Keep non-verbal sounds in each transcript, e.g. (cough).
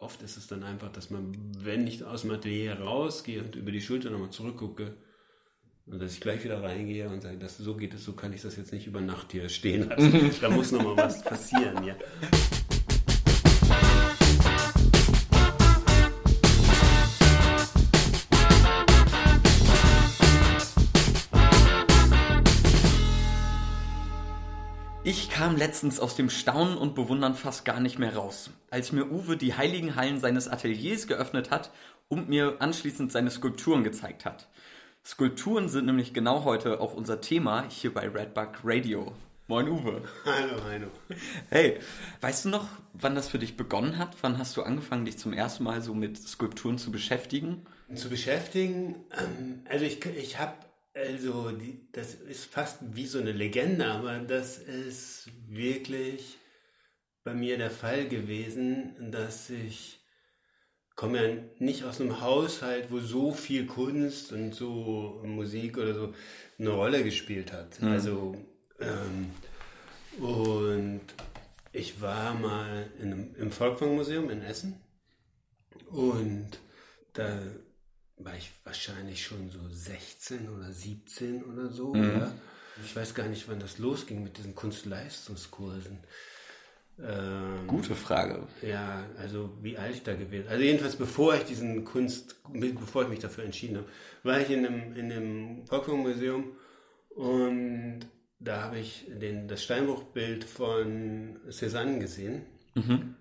oft ist es dann einfach, dass man, wenn ich aus dem Atelier rausgehe und über die Schulter nochmal zurückgucke, und dass ich gleich wieder reingehe und sage, das, so geht es, so kann ich das jetzt nicht über Nacht hier stehen lassen. (laughs) da muss nochmal was passieren, ja. Ich kam letztens aus dem Staunen und Bewundern fast gar nicht mehr raus, als mir Uwe die heiligen Hallen seines Ateliers geöffnet hat und mir anschließend seine Skulpturen gezeigt hat. Skulpturen sind nämlich genau heute auch unser Thema hier bei Redbug Radio. Moin Uwe. Hallo, hallo. Hey, weißt du noch, wann das für dich begonnen hat? Wann hast du angefangen, dich zum ersten Mal so mit Skulpturen zu beschäftigen? Zu beschäftigen, ähm, also ich, ich habe, also die, das ist fast wie so eine Legende, aber das ist wirklich bei mir der Fall gewesen, dass ich komme ja nicht aus einem Haushalt, wo so viel Kunst und so Musik oder so eine Rolle gespielt hat. Mhm. Also ähm, und ich war mal in, im Volkwang-Museum in Essen und da war ich wahrscheinlich schon so 16 oder 17 oder so. Mhm. Ja. Ich weiß gar nicht, wann das losging mit diesen Kunstleistungskursen. Ähm, Gute Frage. Ja, also wie alt ich da gewesen Also jedenfalls bevor ich diesen Kunst, bevor ich mich dafür entschieden habe, war ich in einem, in einem Volksmuseum und da habe ich den, das Steinbruchbild von Cézanne gesehen. Mhm.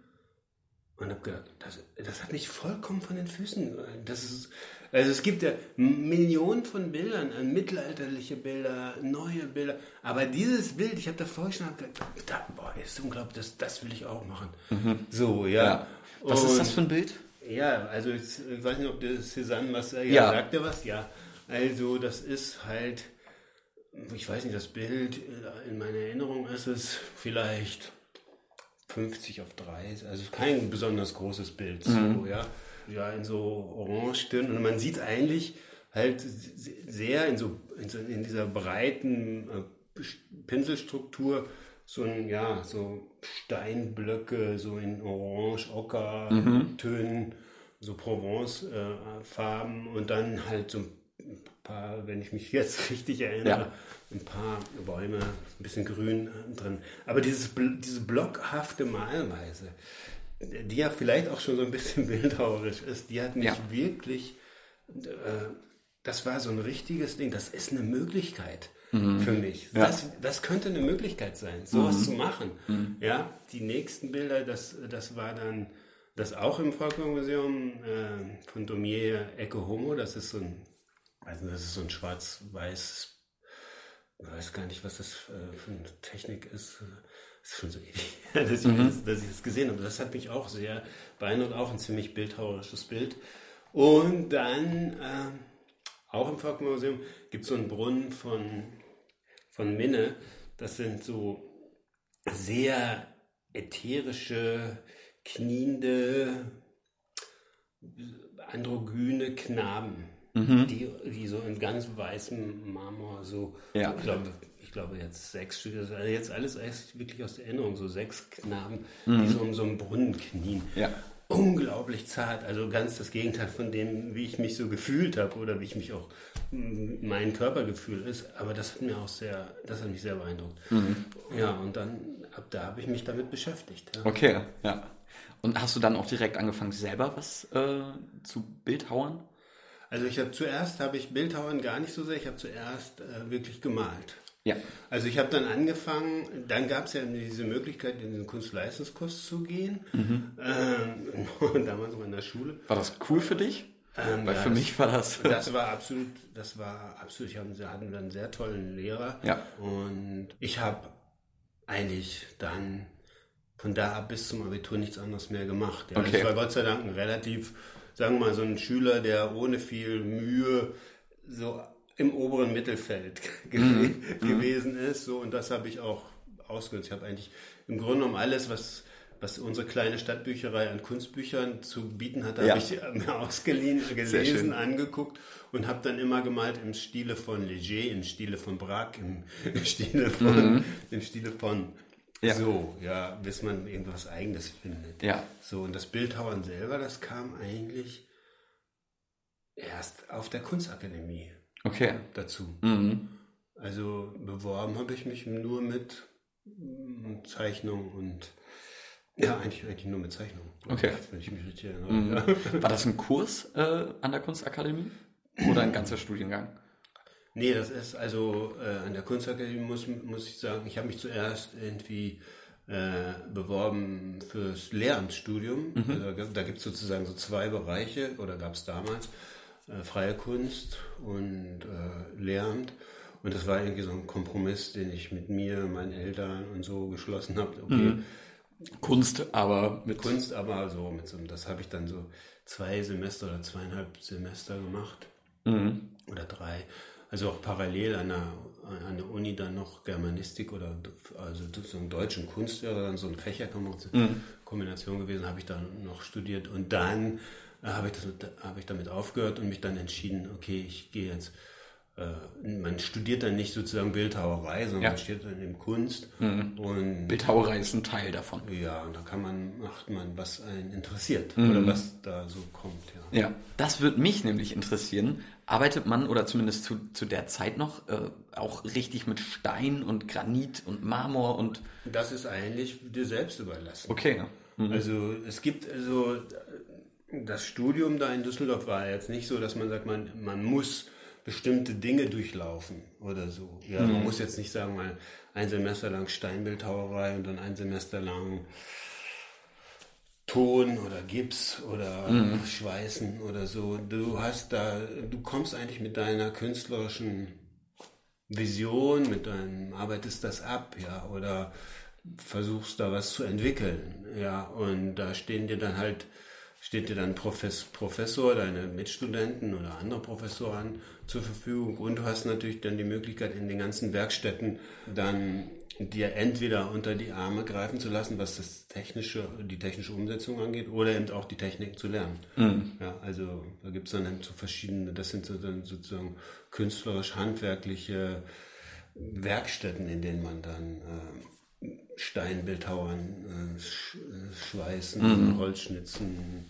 Und habe gedacht, das, das hat mich vollkommen von den Füßen. Das ist, also es gibt ja Millionen von Bildern, äh, mittelalterliche Bilder, neue Bilder. Aber dieses Bild, ich habe da vorher schon gedacht, da, boah, ist unglaublich, das, das will ich auch machen. Mhm. So, ja. ja. Was Und, ist das für ein Bild? Ja, also ich, ich weiß nicht, ob der Cézanne was, ja, ja. sagt er was? Ja. Also das ist halt, ich weiß nicht, das Bild, äh, in meiner Erinnerung ist es vielleicht 50 auf 30, also kein besonders großes Bild, mhm. so, ja ja, in so Orange-Stirn und man sieht eigentlich halt sehr in so in, so, in dieser breiten äh, Pinselstruktur so ein ja so Steinblöcke so in Orange, Ocker mhm. So Provence-Farben äh, und dann halt so ein paar, wenn ich mich jetzt (laughs) richtig erinnere, ja. ein paar Bäume, ein bisschen Grün drin. Aber dieses, diese blockhafte Malweise, die ja vielleicht auch schon so ein bisschen (laughs) bildhauerisch ist, die hat mich ja. wirklich, äh, das war so ein richtiges Ding, das ist eine Möglichkeit mhm. für mich. Ja. Das, das könnte eine Möglichkeit sein, sowas mhm. zu machen. Mhm. Ja, die nächsten Bilder, das, das war dann das auch im Volksmuseum äh, von Domier Ecke Homo, das ist so ein, also das ist so ein schwarz-weiß, ich weiß gar nicht, was das äh, für eine Technik ist ist schon so ewig, dass ich, mhm. das, dass ich das gesehen habe. Das hat mich auch sehr beeindruckt, auch ein ziemlich bildhauerisches Bild. Und dann, äh, auch im Volkmuseum, gibt es so einen Brunnen von, von Minne. Das sind so sehr ätherische, kniende, androgyne Knaben, mhm. die, die so in ganz weißem Marmor so, ja. ich glaube, ich glaube jetzt sechs Stück, also jetzt alles wirklich aus der Erinnerung, so sechs Knaben, mhm. die so um so einem Brunnen knien. Ja. Unglaublich zart, also ganz das Gegenteil von dem, wie ich mich so gefühlt habe oder wie ich mich auch mein Körpergefühl ist. Aber das hat mir auch sehr, das hat mich sehr beeindruckt. Mhm. Ja, und dann ab da habe ich mich damit beschäftigt. Ja. Okay, ja. Und hast du dann auch direkt angefangen, selber was äh, zu Bildhauern? Also ich habe zuerst habe ich Bildhauern gar nicht so sehr, ich habe zuerst äh, wirklich gemalt. Ja. Also ich habe dann angefangen, dann gab es ja diese Möglichkeit, in den Kunstleistungskurs zu gehen. Mhm. Ähm, (laughs) damals noch in der Schule. War das cool für dich? Ähm, Weil ja, für mich war das. Das war absolut, das war absolut, ich hatte, hatten einen sehr tollen Lehrer. Ja. Und ich habe eigentlich dann von da ab bis zum Abitur nichts anderes mehr gemacht. Ja. Okay. Ich war Gott sei Dank ein relativ, sagen wir mal, so ein Schüler, der ohne viel Mühe so im oberen Mittelfeld (laughs) mhm. gewesen ist. So, und das habe ich auch ausgenutzt. Ich habe eigentlich im Grunde genommen alles, was, was unsere kleine Stadtbücherei an Kunstbüchern zu bieten hat, ja. habe ich (laughs) mir ausgeliehen, gelesen, angeguckt und habe dann immer gemalt im Stile von Leger, im Stile von Braque, im, (laughs) im Stile von, mhm. im Stile von Ja. So, ja, bis man irgendwas Eigenes findet. Ja. So, und das Bildhauern selber, das kam eigentlich erst auf der Kunstakademie okay. dazu. Mhm. Also beworben habe ich mich nur mit mm, Zeichnung und ja, eigentlich, eigentlich nur mit Zeichnung. Okay. Wenn ich mich richtig erinnere. Mhm. Ja. (laughs) War das ein Kurs äh, an der Kunstakademie oder ein ganzer Studiengang? Nee, das ist also äh, an der Kunstakademie muss, muss ich sagen, ich habe mich zuerst irgendwie äh, beworben fürs Lehramtsstudium. Mhm. Also, da gibt es sozusagen so zwei Bereiche, oder gab es damals, äh, freie Kunst und äh, Lehramt. Und das war irgendwie so ein Kompromiss, den ich mit mir, meinen Eltern und so geschlossen habe. Okay, Mhm. Kunst, aber mit Kunst, aber so mit so das habe ich dann so zwei Semester oder zweieinhalb Semester gemacht. Mhm. Oder drei. Also auch parallel an der, an der Uni dann noch Germanistik oder also so einen deutschen Kunst wäre dann so ein Fächerkombination gewesen, habe ich dann noch studiert und dann habe ich, das habe ich damit aufgehört und mich dann entschieden, okay, ich gehe jetzt, äh, man studiert dann nicht sozusagen Bildhauerei, sondern Ja. man studiert dann eben Kunst und Bildhauerei ist ein Teil davon. ja, und da kann man, macht man, was einen interessiert Mhm. oder was da so kommt, ja. Ja, das würde mich nämlich interessieren. Arbeitet man oder zumindest zu, zu der Zeit noch äh, auch richtig mit Stein und Granit und Marmor und Das ist eigentlich dir selbst überlassen. okay. Also es gibt also das Studium da in Düsseldorf war jetzt nicht so, dass man sagt, man, man muss bestimmte Dinge durchlaufen oder so. Ja, man muss jetzt nicht sagen, mal ein Semester lang Steinbildhauerei und dann ein Semester lang Ton oder Gips oder Schweißen oder so. Du hast da, du kommst eigentlich mit deiner künstlerischen Vision, mit deinem, arbeitest das ab, ja, oder versuchst da was zu entwickeln, ja, und da stehen dir dann halt, steht dir dann Profes, Professor, deine Mitstudenten oder andere Professoren zur Verfügung und du hast natürlich dann die Möglichkeit in den ganzen Werkstätten dann dir entweder unter die Arme greifen zu lassen, was das technische, die technische Umsetzung angeht, oder eben auch die Technik zu lernen. Ja, also da gibt es dann eben so verschiedene, das sind so dann sozusagen künstlerisch-handwerkliche Werkstätten, in denen man dann äh, Steinbildhauern, äh, sch äh, Schweißen, Holzschnitzen,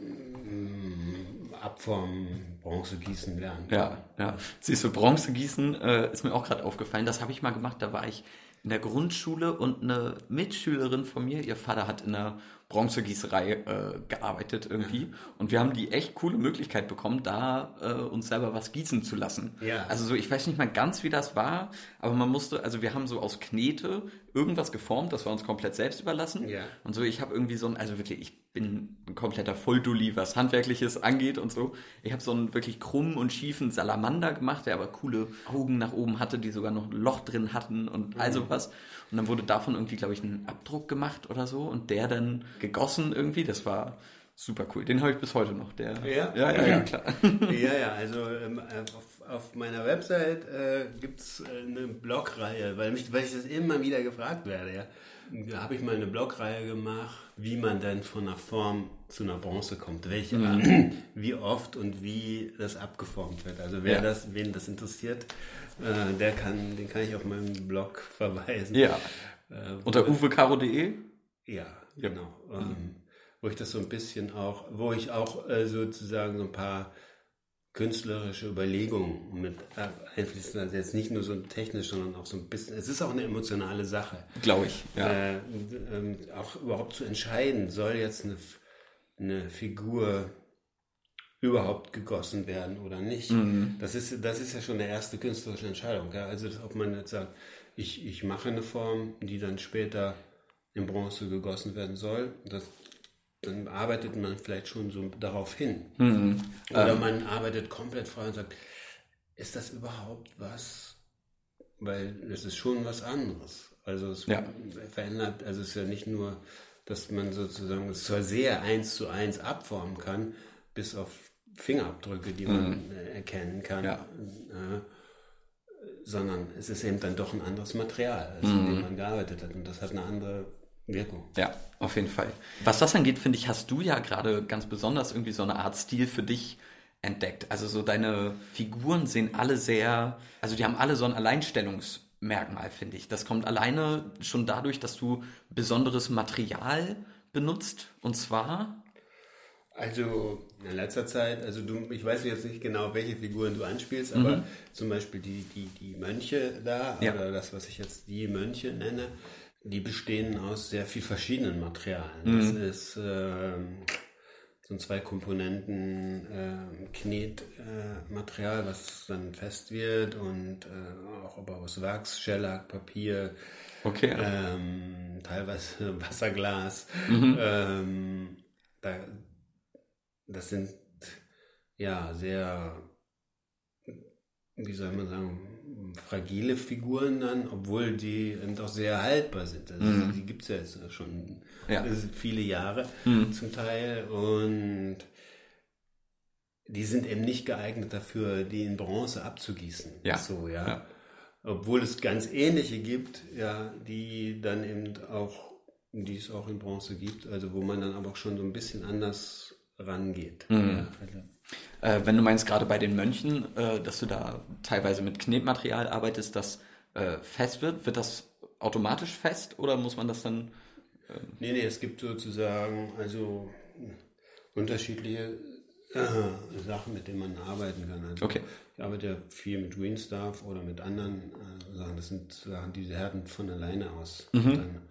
mm, Abformen, Bronze gießen lernt. Ja, ja. Siehst du, Bronze gießen äh, ist mir auch gerade aufgefallen. Das habe ich mal gemacht. Da war ich in der Grundschule und eine Mitschülerin von mir, ihr Vater hat in der Bronzegießerei äh, gearbeitet irgendwie. Und wir haben die echt coole Möglichkeit bekommen, da äh, uns selber was gießen zu lassen. Ja. Also so, ich weiß nicht mal ganz, wie das war, aber man musste, also wir haben so aus Knete irgendwas geformt, das war uns komplett selbst überlassen. Ja. Und so, ich habe irgendwie so ein, also wirklich, ich bin ein kompletter Volldulli, was Handwerkliches angeht und so. Ich habe so einen wirklich krummen und schiefen Salamander gemacht, der aber coole Augen nach oben hatte, die sogar noch ein Loch drin hatten und all sowas. Und dann wurde davon irgendwie, glaube ich, ein Abdruck gemacht oder so und der dann gegossen irgendwie. Das war super cool. Den habe ich bis heute noch. Der, Ja? ja, ja, ja klar. (laughs) ja, ja, also ähm, auf, auf meiner Website äh, gibt es eine Blogreihe, weil, mich, weil ich das immer wieder gefragt werde. Ja. Da habe ich mal eine Blogreihe gemacht, wie man dann von einer Form zu einer Bronze kommt, welche, (clears throat) wie oft und wie das abgeformt wird. Also wer Ja. das, wen das interessiert, äh, der kann, den kann ich auf meinem Blog verweisen. Ja. Äh, Unter uwecaro.de? ja, genau. Ähm, wo ich das so ein bisschen auch, wo ich auch äh, sozusagen so ein paar künstlerische Überlegungen mit äh, einfließen. Also jetzt nicht nur so technisch, sondern auch so ein bisschen. Es ist auch eine emotionale Sache. Glaube ich. Ja. Äh, ähm, auch überhaupt zu entscheiden, soll jetzt eine, eine Figur überhaupt gegossen werden oder nicht. Das, ist, das ist ja schon eine erste künstlerische Entscheidung. Ja? Also ob man jetzt sagt, ich, ich mache eine Form, die dann später in Bronze gegossen werden soll, das, dann arbeitet man vielleicht schon so darauf hin. Oder man arbeitet komplett frei und sagt, ist das überhaupt was? Weil es ist schon was anderes. Also es Ja. verändert, also es ist ja nicht nur, dass man sozusagen es zwar sehr eins zu eins abformen kann, bis auf Fingerabdrücke, die man äh, erkennen kann, Ja. äh, sondern es ist eben dann doch ein anderes Material, als mit dem man gearbeitet hat. Und das hat eine andere Wirkung. Ja, auf jeden Fall. Was das angeht, finde ich, hast du ja gerade ganz besonders irgendwie so eine Art Stil für dich entdeckt. Also so deine Figuren sehen alle sehr, also die haben alle so ein Merkmal, finde ich. Das kommt alleine schon dadurch, dass du besonderes Material benutzt. Und zwar. Also in letzter Zeit, also du, ich weiß jetzt nicht genau, welche Figuren du anspielst, aber mhm. zum Beispiel die, die, die Mönche da, ja. oder das, was ich jetzt die Mönche nenne, die bestehen aus sehr viel verschiedenen Materialien. Mhm. Das ist ähm, so zwei Komponenten äh, Knetmaterial, äh, was dann fest wird und äh, auch aber aus Wachs, Shellac, Papier, okay. ähm, teilweise (laughs) Wasserglas. Mhm. Ähm, da, das sind ja sehr, wie soll man sagen, fragile Figuren dann, obwohl die eben doch sehr haltbar sind. Also mhm. Die gibt es ja jetzt schon ja. viele Jahre mhm. zum Teil und die sind eben nicht geeignet dafür, die in Bronze abzugießen. Ja. So, ja. ja. Obwohl es ganz ähnliche gibt, ja, die dann eben auch, die es auch in Bronze gibt, also wo man dann aber auch schon so ein bisschen anders rangeht. Mhm. Ja, also. Äh, wenn du meinst, gerade bei den Mönchen, äh, dass du da teilweise mit Knetmaterial arbeitest, das äh, fest wird, wird das automatisch fest oder muss man das dann. Ähm nee, nee, es gibt sozusagen also unterschiedliche äh, Sachen, mit denen man arbeiten kann. Also okay. Ich arbeite ja viel mit Greenstaff oder mit anderen äh, Sachen. Das sind Sachen, die härten von alleine aus. Mhm. Dann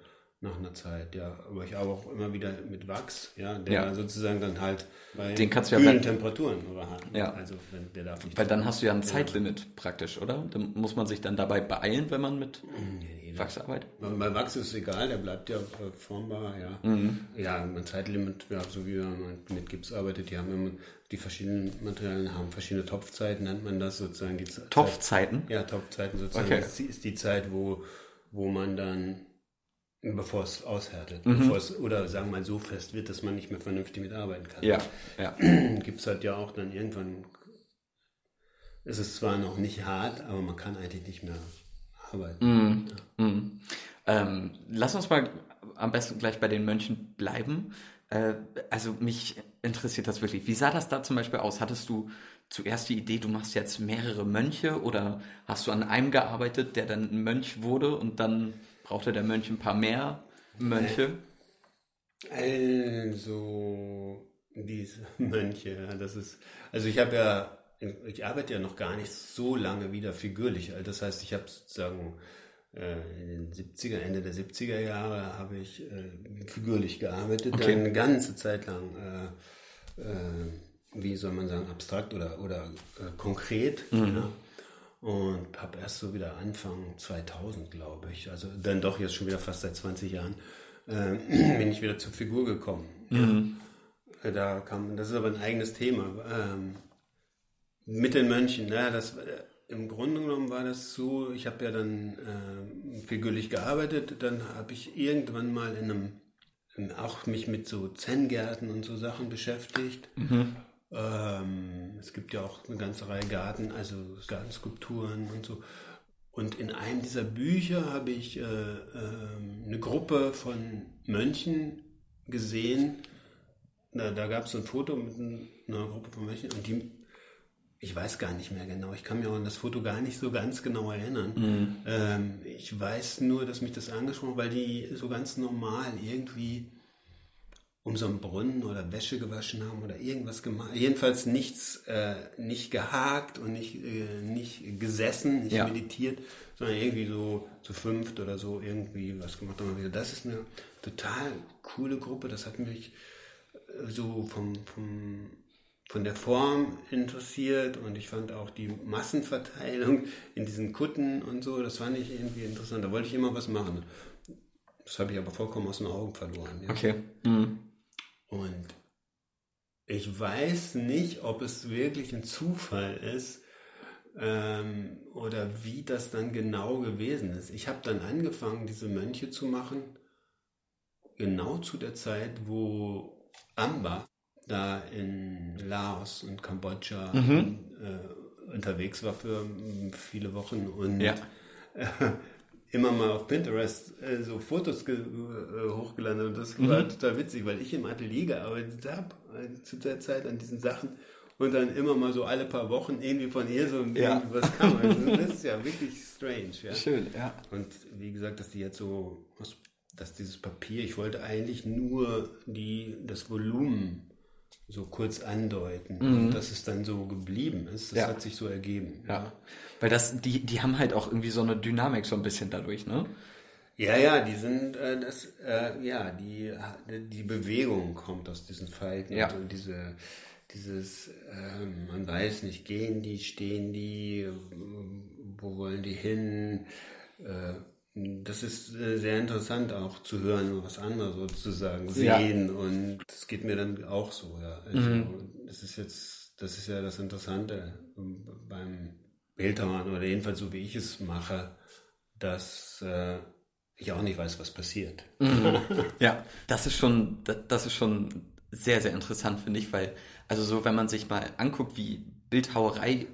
nach einer Zeit, ja. Aber ich arbeite auch immer wieder mit Wachs, ja, der ja. sozusagen dann halt bei Den kannst du ja bei, Temperaturen überhalten. Ja. Also wenn, der darf nicht. Weil dann hast du ja ein Zeitlimit ja. praktisch, oder? Dann muss man sich dann dabei beeilen, wenn man mit nee, nee, Wachs arbeitet? Bei Wachs ist es egal, der bleibt ja formbar, ja. Mhm. Ja, ein Zeitlimit, ja, so wie man mit Gips arbeitet, die haben immer die verschiedenen Materialien haben verschiedene Topfzeiten, nennt man das sozusagen. Die Topfzeiten? ja, Topfzeiten sozusagen. Okay. Das ist die Zeit, wo, wo man dann Bevor es aushärtet. Mhm. Bevor es, oder sagen wir mal so fest wird, dass man nicht mehr vernünftig mitarbeiten kann. Ja, ja. (clears throat) Gibt es halt ja auch dann irgendwann, es ist zwar noch nicht hart, aber man kann eigentlich nicht mehr arbeiten. Mhm. Ja. Mhm. Ähm, lass uns mal am besten gleich bei den Mönchen bleiben. Äh, also mich interessiert das wirklich. Wie sah das da zum Beispiel aus? Hattest du zuerst die Idee, du machst jetzt mehrere Mönche oder hast du an einem gearbeitet, der dann ein Mönch wurde und dann brauchte der Mönch ein paar mehr Mönche? Also, diese (laughs) Mönche, das ist, also ich habe ja, ich arbeite ja noch gar nicht so lange wieder figürlich. Also das heißt, ich habe sozusagen äh, in den 70er, Ende der 70er Jahre habe ich äh, figürlich gearbeitet, okay. dann eine ganze Zeit lang, äh, äh, wie soll man sagen, abstrakt oder, oder äh, konkret. Mhm. Ja und habe erst so wieder Anfang 2000, glaube ich, also dann doch jetzt schon wieder fast seit 20 Jahren, äh, (clears throat) bin ich wieder zur Figur gekommen. Mhm. Da kam, das ist aber ein eigenes Thema. Ähm, mit den Mönchen, naja, das, äh, im Grunde genommen war das so, ich habe ja dann äh, figürlich gearbeitet, dann habe ich irgendwann mal in einem, in, auch mich mit so Zen-Gärten und so Sachen beschäftigt. Mhm. Ähm, es gibt ja auch eine ganze Reihe Garten, also Gartenskulpturen und so. Und in einem dieser Bücher habe ich äh, äh, eine Gruppe von Mönchen gesehen. Da, da gab es so ein Foto mit einer Gruppe von Mönchen und die, ich weiß gar nicht mehr genau, ich kann mir auch an das Foto gar nicht so ganz genau erinnern. Mhm. Ähm, ich weiß nur, dass mich das angesprochen hat, weil die so ganz normal irgendwie um so einen Brunnen oder Wäsche gewaschen haben oder irgendwas gemacht. Jedenfalls nichts, äh, nicht gehakt und nicht, äh, nicht gesessen, nicht ja. meditiert, sondern irgendwie so zu fünft oder so irgendwie was gemacht haben. Das ist eine total coole Gruppe. Das hat mich äh, so vom, vom, von der Form interessiert und ich fand auch die Massenverteilung in diesen Kutten und so, das fand ich irgendwie interessant. Da wollte ich immer was machen. Das habe ich aber vollkommen aus den Augen verloren. Ja. Okay. Mhm. Und ich weiß nicht, ob es wirklich ein Zufall ist ähm, oder wie das dann genau gewesen ist. Ich habe dann angefangen, diese Mönche zu machen, genau zu der Zeit, wo Amba da in Laos und Kambodscha mhm. äh, unterwegs war für viele Wochen und ja. Immer mal auf Pinterest äh, so Fotos äh, hochgeladen und das mhm. war total witzig, weil ich im Atelier gearbeitet habe äh, zu der Zeit an diesen Sachen und dann immer mal so alle paar Wochen irgendwie von ihr so ja. was kam. (laughs) Also das ist ja wirklich strange. Ja? Schön, ja. Und wie gesagt, dass die jetzt so, dass dieses Papier, ich wollte eigentlich nur die, das Volumen so kurz andeuten. Mhm. Und dass es dann so geblieben ist, das ja. hat sich so ergeben. Ja. ja. Weil das, die, die haben halt auch irgendwie so eine Dynamik so ein bisschen dadurch, ne? Ja, ja, die sind, äh, das, äh, ja, die, die Bewegung kommt aus diesen Falten ja. und diese, dieses, äh, man weiß nicht, gehen die, stehen die, wo wollen die hin, äh, das ist äh, sehr interessant auch zu hören, was andere sozusagen sehen. Ja. Und das geht mir dann auch so, ja. Also, mhm. das ist jetzt, das ist ja das Interessante beim Bildhauern oder jedenfalls so wie ich es mache, dass äh, ich auch nicht weiß, was passiert. Mhm. (laughs) Ja, das ist schon, das ist schon sehr, sehr interessant, finde ich, weil, also so, wenn man sich mal anguckt, wie Bildhauerei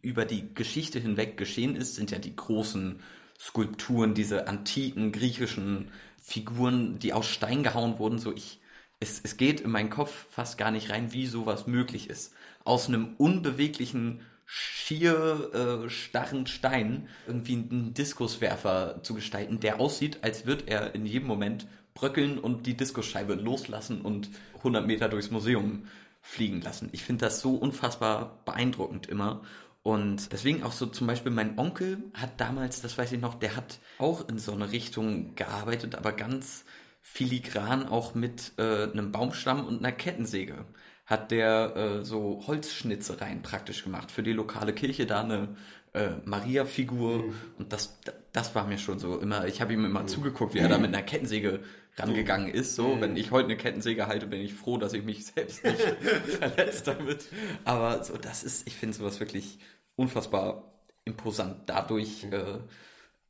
über die Geschichte hinweg geschehen ist, sind ja die großen Skulpturen, diese antiken griechischen Figuren, die aus Stein gehauen wurden, so ich, es, es geht in meinen Kopf fast gar nicht rein, wie sowas möglich ist. Aus einem unbeweglichen, schier äh, starren Stein irgendwie einen Diskuswerfer zu gestalten, der aussieht, als würde er in jedem Moment bröckeln und die Diskusscheibe loslassen und 100 Meter durchs Museum fliegen lassen. Ich finde das so unfassbar beeindruckend immer. Und deswegen auch so zum Beispiel mein Onkel hat damals, das weiß ich noch, der hat auch in so eine Richtung gearbeitet, aber ganz filigran auch mit äh, einem Baumstamm und einer Kettensäge hat der äh, so Holzschnitzereien praktisch gemacht für die lokale Kirche da eine äh, Maria-Figur mhm. und das das war mir schon so immer ich habe ihm immer mhm. zugeguckt wie er da mit einer Kettensäge rangegangen ist so wenn ich heute eine Kettensäge halte bin ich froh dass ich mich selbst nicht (laughs) verletzt damit aber so das ist ich finde sowas wirklich unfassbar imposant, dadurch mhm. äh,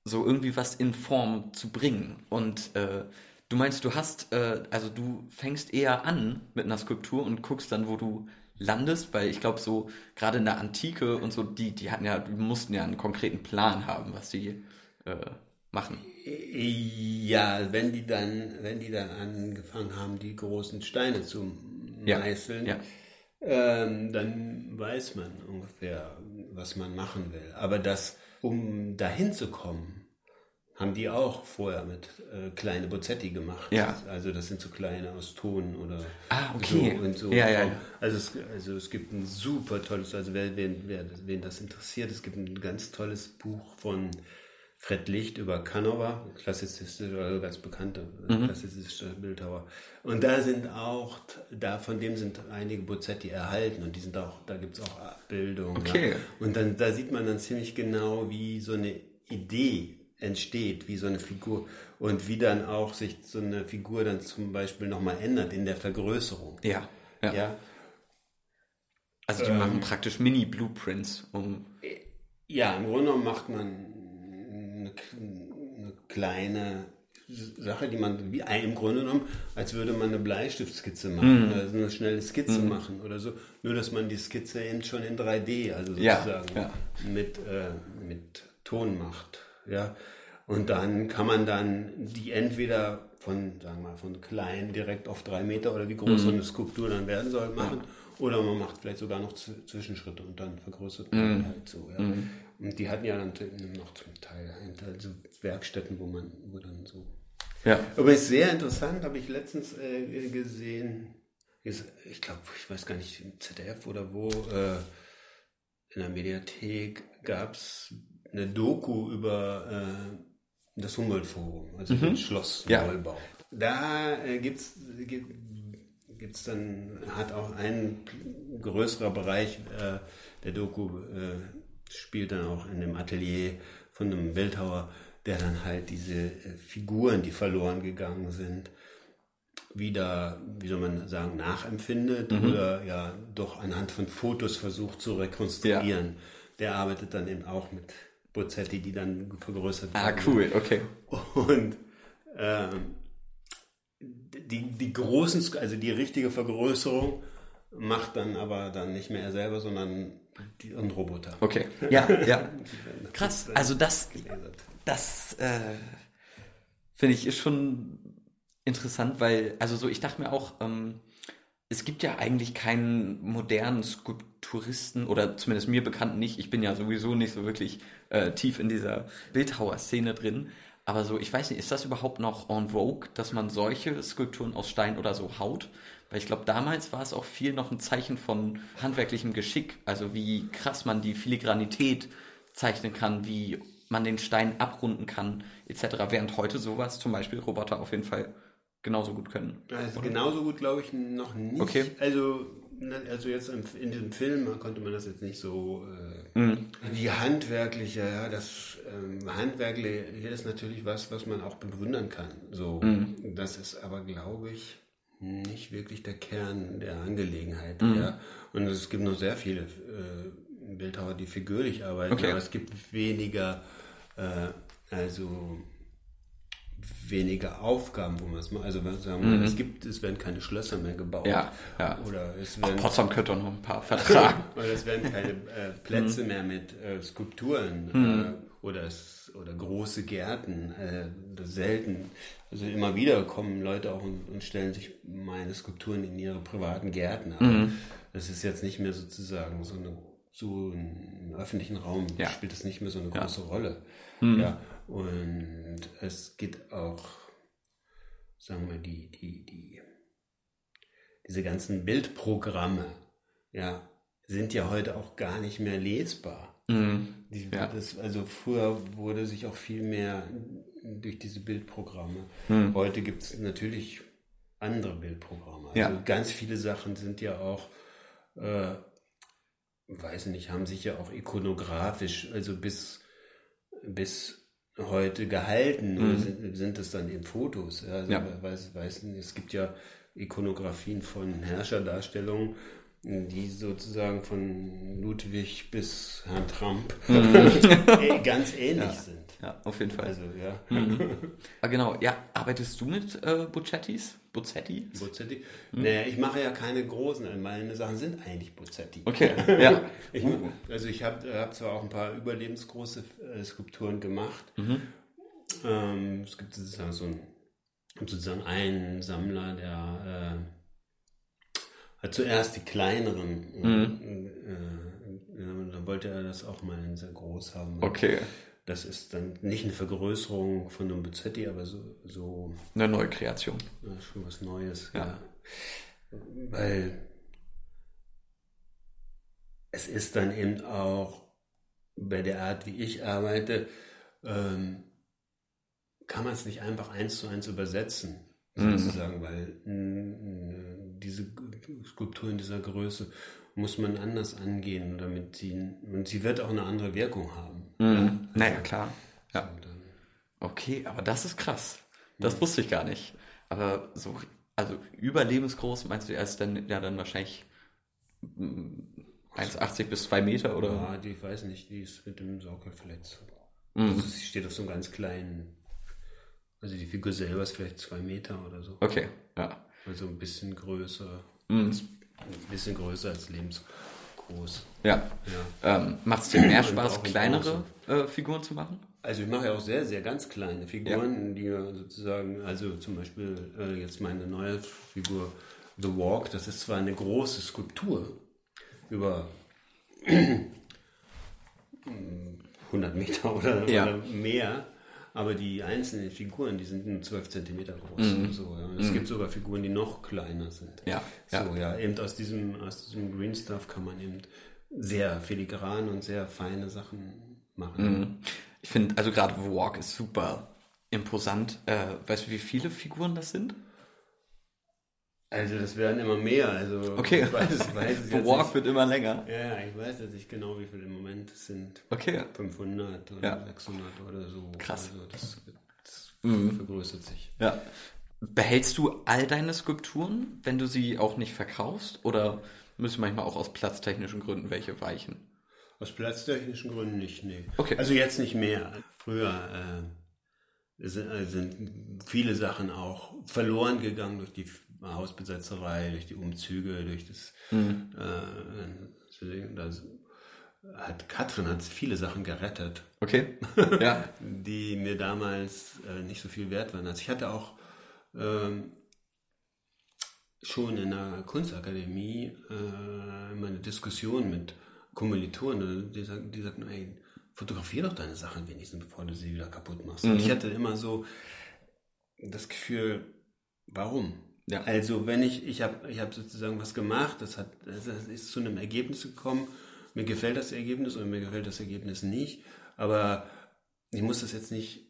so irgendwie was in Form zu bringen. Und äh, du meinst, du hast, äh, also du fängst eher an mit einer Skulptur und guckst dann, wo du landest, weil ich glaube, so gerade in der Antike und so, die, die hatten ja, die mussten ja einen konkreten Plan haben, was sie äh, machen. Ja, wenn die dann, wenn die dann angefangen haben, die großen Steine zu meißeln, ja, ähm, dann weiß man ungefähr, was man machen will. Aber das, um dahin zu kommen, haben die auch vorher mit äh, kleine Bozzetti gemacht. Ja. Also das sind so kleine aus Ton oder ah, okay. so und so. Ja, ja, ja. Also, es, also es gibt ein super tolles, also wer, wen, wer, wen das interessiert, es gibt ein ganz tolles Buch von Fred Licht über Canova, klassizistischer, also ganz bekannter mhm. klassizistischer Bildhauer. Und da sind auch, da von dem sind einige Bozzetti erhalten und die sind auch, da gibt es auch Abbildungen. Okay. Ja. Und dann, da sieht man dann ziemlich genau, wie so eine Idee entsteht, wie so eine Figur und wie dann auch sich so eine Figur dann zum Beispiel nochmal ändert in der Vergrößerung. Ja. Ja. ja. Also die ähm, machen praktisch Mini-Blueprints, um. Ja, im Grunde genommen macht man eine, eine kleine Sache, die man wie im Grunde genommen, als würde man eine Bleistiftskizze machen, mhm. also eine schnelle Skizze mhm. machen oder so. Nur, dass man die Skizze eben schon in 3D, also sozusagen ja, ja. Mit, äh, mit Ton macht. Ja. Und dann kann man dann die entweder von, sagen wir mal, von klein direkt auf drei Meter oder wie groß mhm. so eine Skulptur dann werden soll, machen. Ja. Oder man macht vielleicht sogar noch Zwischenschritte und dann vergrößert man mhm. halt so. Ja. Und die hatten ja dann noch zum Teil also Werkstätten, wo man, wo dann so. Ja. Aber ist sehr interessant, habe ich letztens äh, gesehen. Ist, ich glaube, ich weiß gar nicht, im ZDF oder wo, äh, in der Mediathek gab es eine Doku über äh, das Humboldt-Forum, also mhm. den Schlossneubau. Ja. Da äh, gibt's, gibt es dann, hat auch ein größerer Bereich äh, der Doku äh, spielt dann auch in dem Atelier von einem Bildhauer, der dann halt diese äh, Figuren, die verloren gegangen sind, wieder, wie soll man sagen, nachempfindet mhm. oder ja doch anhand von Fotos versucht zu rekonstruieren. Ja. Der arbeitet dann eben auch mit Bozzetti, die dann vergrößert werden. Ah, cool, okay. Und ähm, die, die großen, also die richtige Vergrößerung macht dann aber dann nicht mehr er selber, sondern ein Roboter. Okay, ja, ja. Krass, also das, das äh, finde ich ist schon interessant, weil, also so, ich dachte mir auch, ähm, es gibt ja eigentlich keinen modernen Skulpturisten oder zumindest mir bekannt nicht. Ich bin ja sowieso nicht so wirklich äh, tief in dieser Bildhauer-Szene drin. Aber so, ich weiß nicht, ist das überhaupt noch en vogue, dass man solche Skulpturen aus Stein oder so haut? Weil ich glaube, damals war es auch viel noch ein Zeichen von handwerklichem Geschick. Also wie krass man die Filigranität zeichnen kann, wie man den Stein abrunden kann, etc. Während heute sowas zum Beispiel Roboter auf jeden Fall genauso gut können. Also genauso gut glaube ich noch nicht. Okay. Also, also jetzt in diesem Film konnte man das jetzt nicht so. Äh, mhm. Die handwerkliche, ja, das ähm, handwerkliche ist natürlich was, was man auch bewundern kann. So, mhm. das ist aber glaube ich nicht wirklich der Kern der Angelegenheit. Mhm. Ja. Und es gibt noch sehr viele äh, Bildhauer, die figürlich arbeiten, okay. aber es gibt weniger, äh, also weniger Aufgaben, wo man es mal, also sagen wir, mhm. es gibt, es werden keine Schlösser mehr gebaut. Ja, ja. Oder es werden, Ach, Potsdam könnte noch ein paar vertragen. (laughs) oder es werden keine äh, Plätze mhm. mehr mit äh, Skulpturen mhm. Oder, oder große Gärten. Äh, selten. Also immer wieder kommen Leute auch und, und, stellen sich meine Skulpturen in ihre privaten Gärten. Aber mhm. das ist jetzt nicht mehr sozusagen so eine so im öffentlichen Raum ja. spielt das nicht mehr so eine große ja. Rolle. Mhm. Ja, und es geht auch, sagen wir, die, die, die, diese ganzen Bildprogramme, ja, sind ja heute auch gar nicht mehr lesbar. Mhm. Die, ja. das, also früher wurde sich auch viel mehr durch diese Bildprogramme. Mhm. Heute gibt es natürlich andere Bildprogramme. Also ja. ganz viele Sachen sind ja auch, äh, weiß nicht, haben sich ja auch ikonografisch, also bis, bis heute gehalten mhm. sind, sind es dann eben Fotos. Also, ja. weiß, weiß, es gibt ja Ikonografien von Herrscherdarstellungen, die sozusagen von Ludwig bis Herrn Trump mhm. (laughs) ganz ähnlich ja. sind. Ja, auf jeden Fall. Also, ja. Mhm. (laughs) ah, genau, ja. Arbeitest du mit äh, Buccettis? Bozzetti? Bozzetti? Hm. Naja, ich mache ja keine großen, meine Sachen sind eigentlich Bozzetti. Okay, (laughs) ja. ich, also ich habe hab zwar auch ein paar überlebensgroße äh, Skulpturen gemacht. Mhm. Ähm, es gibt sozusagen so einen, sozusagen einen Sammler, der äh, hat zuerst die kleineren. Mhm. Äh, dann wollte er das auch mal in sehr groß haben. Okay. Das ist dann nicht eine Vergrößerung von einem Buzzetti, aber so, so eine neue Kreation. Ja, schon was Neues, ja. ja. Weil es ist dann eben auch bei der Art, wie ich arbeite, ähm, kann man es nicht einfach eins zu eins übersetzen, mhm. sozusagen, mhm. weil Skulptur in dieser Größe muss man anders angehen, damit sie, und sie wird auch eine andere Wirkung haben. Mhm. Ja? Naja, klar. Ja. Okay, aber das ist krass. Das ja. wusste ich gar nicht. Aber so, also überlebensgroß meinst du erst dann, ja, dann wahrscheinlich 1,80 bis 2 Meter oder? Ja, die ich weiß nicht, die ist mit dem Sockel verletzt. Mhm. Also sie steht auf so einem ganz kleinen, also die Figur selber ist vielleicht 2 Meter oder so. Okay, ja. Also ein bisschen größer. Mhm. Ein bisschen größer als lebensgroß. Ja. ja. Ähm, Macht es dir mehr Spaß, kleinere äh, Figuren zu machen? Also ich mache ja auch sehr, sehr ganz kleine Figuren, ja. die sozusagen, also zum Beispiel äh, jetzt meine neue Figur The Walk, das ist zwar eine große Skulptur über (clears throat) 100 Meter oder, ja. oder mehr, aber die einzelnen Figuren, die sind nur 12 cm groß. Mhm. So, ja. Es mhm. gibt sogar Figuren, die noch kleiner sind. Ja. So, ja. ja. Eben aus diesem, aus diesem Green Stuff kann man eben sehr filigran und sehr feine Sachen machen. Mhm. Ich finde, also gerade Walk ist super imposant. Äh, weißt du, wie viele Figuren das sind? Also das werden immer mehr. Also okay. ich weiß, weiß (laughs) The Walk nicht. wird immer länger. Ja, ich weiß jetzt nicht genau, wie viele im Moment es sind. Okay. 500 oder ja. 600 oder so. Krass. Also das, das mhm. vergrößert sich. Ja. Behältst du all deine Skulpturen, wenn du sie auch nicht verkaufst? Oder müssen manchmal auch aus platztechnischen Gründen welche weichen? Aus platztechnischen Gründen nicht, nee. Okay. Also jetzt nicht mehr. Früher äh, sind, äh, sind viele Sachen auch verloren gegangen durch die Hausbesetzerei, durch die Umzüge, durch das, mhm. äh, das hat Katrin hat viele Sachen gerettet. Okay. Ja. (laughs) die mir damals äh, nicht so viel wert waren. Also ich hatte auch ähm, schon in der Kunstakademie äh, immer eine Diskussion mit Kommilitonen, die sagten, die sagten, ey, fotografier doch deine Sachen wenigstens, bevor du sie wieder kaputt machst. Mhm. Und ich hatte immer so das Gefühl, warum? Ja. Also wenn ich, ich habe ich hab sozusagen was gemacht, das, hat, das ist zu einem Ergebnis gekommen, mir gefällt das Ergebnis oder mir gefällt das Ergebnis nicht, aber ich muss das jetzt nicht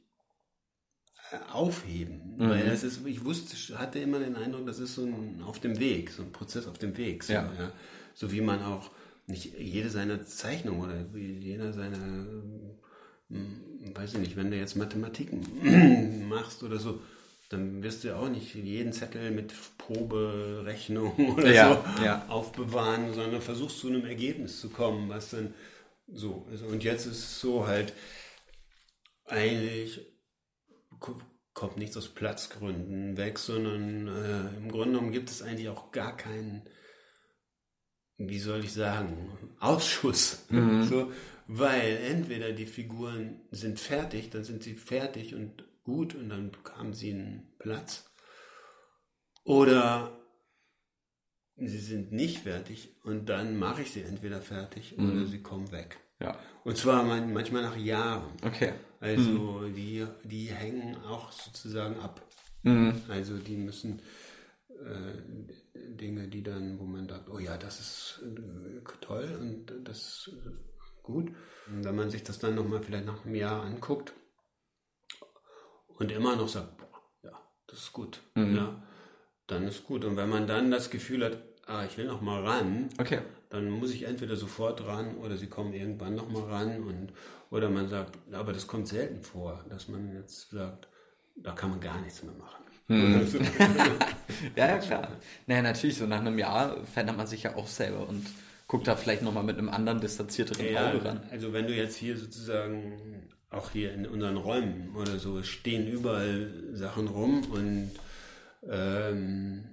äh, aufheben, mhm. weil das ist, ich wusste, hatte immer den Eindruck, das ist so ein auf dem Weg, so ein Prozess auf dem Weg, so, ja. ja. so wie man auch nicht jede seiner Zeichnung oder jeder seiner, hm, weiß ich nicht, wenn du jetzt Mathematiken (clears throat) machst oder so, dann wirst du ja auch nicht jeden Zettel mit Proberechnung (laughs) oder ja, so ja. aufbewahren, sondern versuchst zu einem Ergebnis zu kommen, was dann so ist. Und jetzt ist es so halt, eigentlich kommt nichts aus Platzgründen weg, sondern äh, im Grunde genommen gibt es eigentlich auch gar keinen, wie soll ich sagen, Ausschuss. Mhm. So, weil entweder die Figuren sind fertig, dann sind sie fertig und gut und dann bekamen sie einen Platz. Oder sie sind nicht fertig und dann mache ich sie entweder fertig mhm. oder sie kommen weg. Ja. Und zwar manchmal nach Jahren. Okay. Also mhm. die, die hängen auch sozusagen ab. Mhm. Also die müssen äh, Dinge, die dann, wo man sagt, oh ja, das ist äh, toll und das ist gut. Und wenn man sich das dann nochmal vielleicht nach einem Jahr anguckt, und immer noch sagt, boah, ja, das ist gut, mhm. ja, dann ist gut. Und wenn man dann das Gefühl hat, ah, ich will noch mal ran, okay. dann muss ich entweder sofort ran oder sie kommen irgendwann noch mal ran und oder man sagt, aber das kommt selten vor, dass man jetzt sagt, da kann man gar nichts mehr machen. Hm. (laughs) (laughs) ja, ja, klar. Naja, natürlich, so nach einem Jahr verändert man sich ja auch selber und guckt da vielleicht nochmal mit einem anderen distanzierteren ja, Auge ran. Also wenn du jetzt hier sozusagen auch hier in unseren Räumen oder so stehen überall Sachen rum und ähm,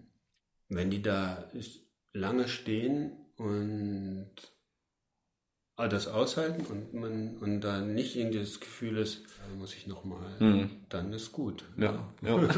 wenn die da lange stehen und das aushalten und man und da nicht irgendwie das Gefühl ist, muss ich nochmal, mhm. dann ist gut. Ja. ja. (laughs)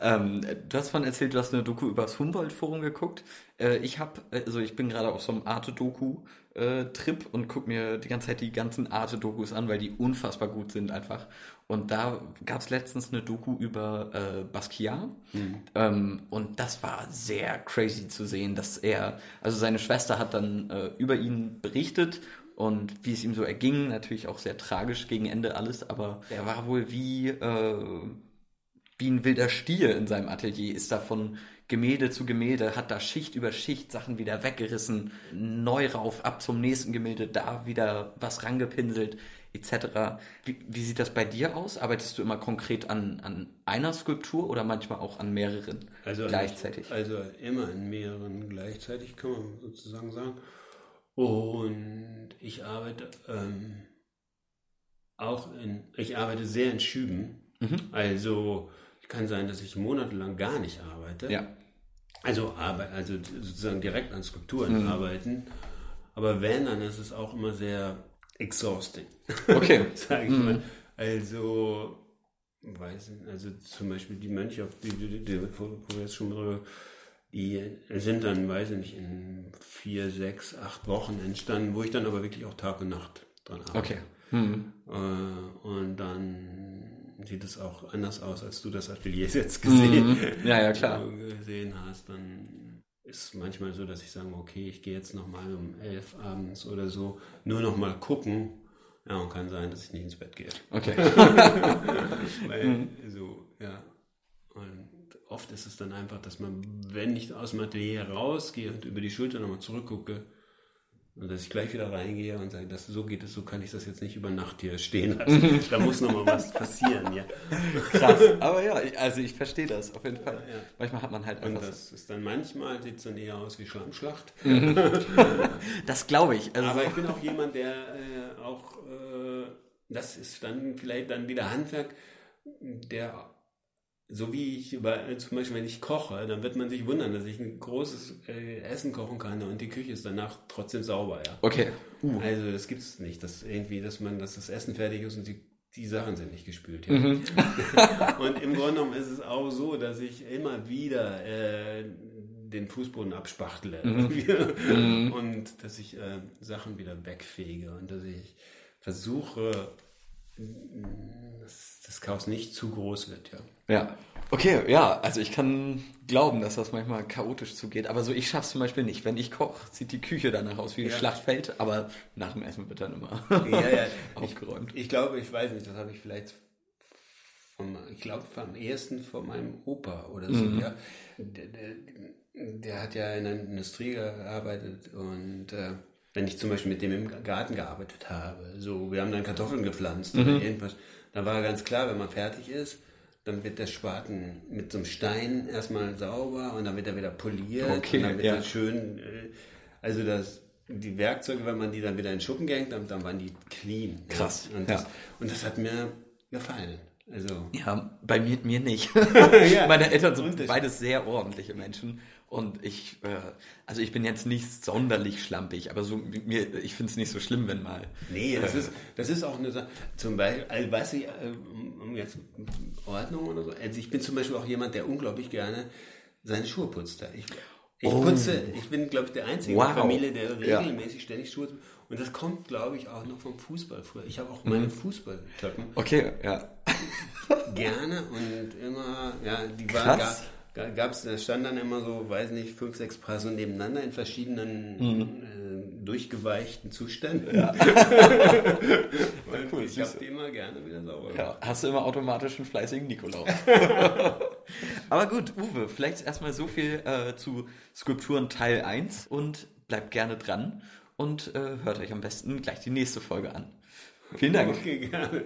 ähm, du hast von erzählt, du hast eine Doku über das Humboldt-Forum geguckt. Äh, ich habe, also ich bin gerade auf so einem Arte-Doku äh, Trip und gucke mir die ganze Zeit die ganzen Arte-Dokus an, weil die unfassbar gut sind einfach. Und da gab es letztens eine Doku über äh, Basquiat. Mhm. Ähm, und das war sehr crazy zu sehen, dass er, also seine Schwester hat dann äh, über ihn berichtet und wie es ihm so erging, natürlich auch sehr tragisch gegen Ende alles, aber er war wohl wie, äh, wie ein wilder Stier in seinem Atelier, ist davon Gemälde zu Gemälde, hat da Schicht über Schicht Sachen wieder weggerissen, neu rauf, ab zum nächsten Gemälde, da wieder was rangepinselt, etc. Wie, wie sieht das bei dir aus? Arbeitest du immer konkret an, an einer Skulptur oder manchmal auch an mehreren also gleichzeitig? Also immer an mehreren gleichzeitig, kann man sozusagen sagen. Und ich arbeite ähm, auch in, ich arbeite sehr in Schüben. Mhm. Also kann sein, dass ich monatelang gar nicht arbeite. Ja. Also, Arbeit, also sozusagen direkt an Skulpturen mhm. arbeiten. Aber wenn, dann ist es auch immer sehr exhausting. Okay. (laughs) Sag ich mhm. mal. Also, weiß nicht, also zum Beispiel die Mönche, auf die, die, die, wo wir jetzt schon drüber, die sind dann, weiß ich nicht, in vier, sechs, acht Wochen entstanden, wo ich dann aber wirklich auch Tag und Nacht dran arbeite. Okay. Mhm. Äh, und dann sieht es auch anders aus, als du das Atelier (laughs) jetzt gesehen, mhm. ja, ja, klar. (laughs) gesehen hast. Dann ist es manchmal so, dass ich sage, okay, ich gehe jetzt nochmal um elf abends oder so, nur nochmal gucken. Ja, und kann sein, dass ich nicht ins Bett gehe. Okay. (laughs) Weil, mhm. so, ja. Und oft ist es dann einfach, dass man, wenn ich aus dem Atelier rausgehe und über die Schulter nochmal zurückgucke, und dass ich gleich wieder reingehe und sage, das, so geht es, so kann ich das jetzt nicht über Nacht hier stehen lassen. (laughs) da muss noch mal was passieren, ja. Krass, aber ja, also ich verstehe das auf jeden Fall. Ja. Manchmal hat man halt einfach... Und das ist dann manchmal, sieht es dann eher aus wie Schlammschlacht. (laughs) Das glaube ich. Also aber ich bin auch jemand, der äh, auch, äh, das ist dann vielleicht dann wieder Handwerk, der so wie ich über, zum Beispiel, wenn ich koche, dann wird man sich wundern, dass ich ein großes äh, Essen kochen kann und die Küche ist danach trotzdem sauber, ja. Okay. Uh. Also das gibt es nicht, dass irgendwie, dass man, dass das Essen fertig ist und die, die Sachen sind nicht gespült. Ja. Mhm. (laughs) und im Grunde genommen ist es auch so, dass ich immer wieder äh, den Fußboden abspachtle mhm. und dass ich äh, Sachen wieder wegfege und dass ich versuche, dass das Chaos nicht zu groß wird, ja. Ja. Okay, ja, also ich kann glauben, dass das manchmal chaotisch zugeht, aber so ich schaff's zum Beispiel nicht. Wenn ich koche, sieht die Küche danach aus wie ein ja. Schlachtfeld, aber nach dem Essen wird dann immer ja, ja. (laughs) aufgeräumt. Ich, ich, glaube, ich weiß nicht, das habe ich vielleicht vom, ich glaube, am ehesten von meinem Opa oder so, mhm. ja. Der, der, der, hat ja in der Industrie gearbeitet und äh, wenn ich zum Beispiel mit dem im Garten gearbeitet habe, so, wir haben dann Kartoffeln gepflanzt mhm. oder irgendwas, dann war ganz klar, wenn man fertig ist, dann wird der Spaten mit so einem Stein erstmal sauber und dann wird er wieder poliert okay, und dann wird ja. er schön, äh, also das, die Werkzeuge, wenn man die dann wieder in den Schuppen gehängt, dann, dann waren die clean. Krass. Ja. Und, das, ja. und das hat mir gefallen. Also. Ja, bei mir, mir nicht. (laughs) ja, Meine Eltern sind beides sehr ordentliche Menschen. Und ich, äh, also ich bin jetzt nicht sonderlich schlampig, aber so mir, ich finde es nicht so schlimm, wenn mal. Nee, das, äh, ist, das ist auch eine Sache. Zum Beispiel, also, weiß ich, äh, um jetzt Ordnung oder so. Also ich bin zum Beispiel auch jemand, der unglaublich gerne seine Schuhe putzt. Ich, ich oh. putze, ich bin, glaube ich, der einzige wow. in der Familie, der regelmäßig ja. ständig Schuhe putzt. Und das kommt, glaube ich, auch noch vom Fußball früher. Ich habe auch meine mhm. Fußballtöppen. Okay, ja. (laughs) Gerne und immer, ja, die waren gar, gab es, da stand dann immer so, weiß nicht, fünf, sechs Paar so nebeneinander in verschiedenen mhm. äh, durchgeweichten Zuständen. Ja. (laughs) cool, ich habe die immer gerne wieder sauber Ja, hast du immer automatisch einen fleißigen Nikolaus. (laughs) Aber gut, Uwe, vielleicht erstmal so viel äh, zu Skulpturen Teil 1 und bleibt gerne dran und äh, hört euch am besten gleich die nächste Folge an. Vielen Dank. Okay, gerne.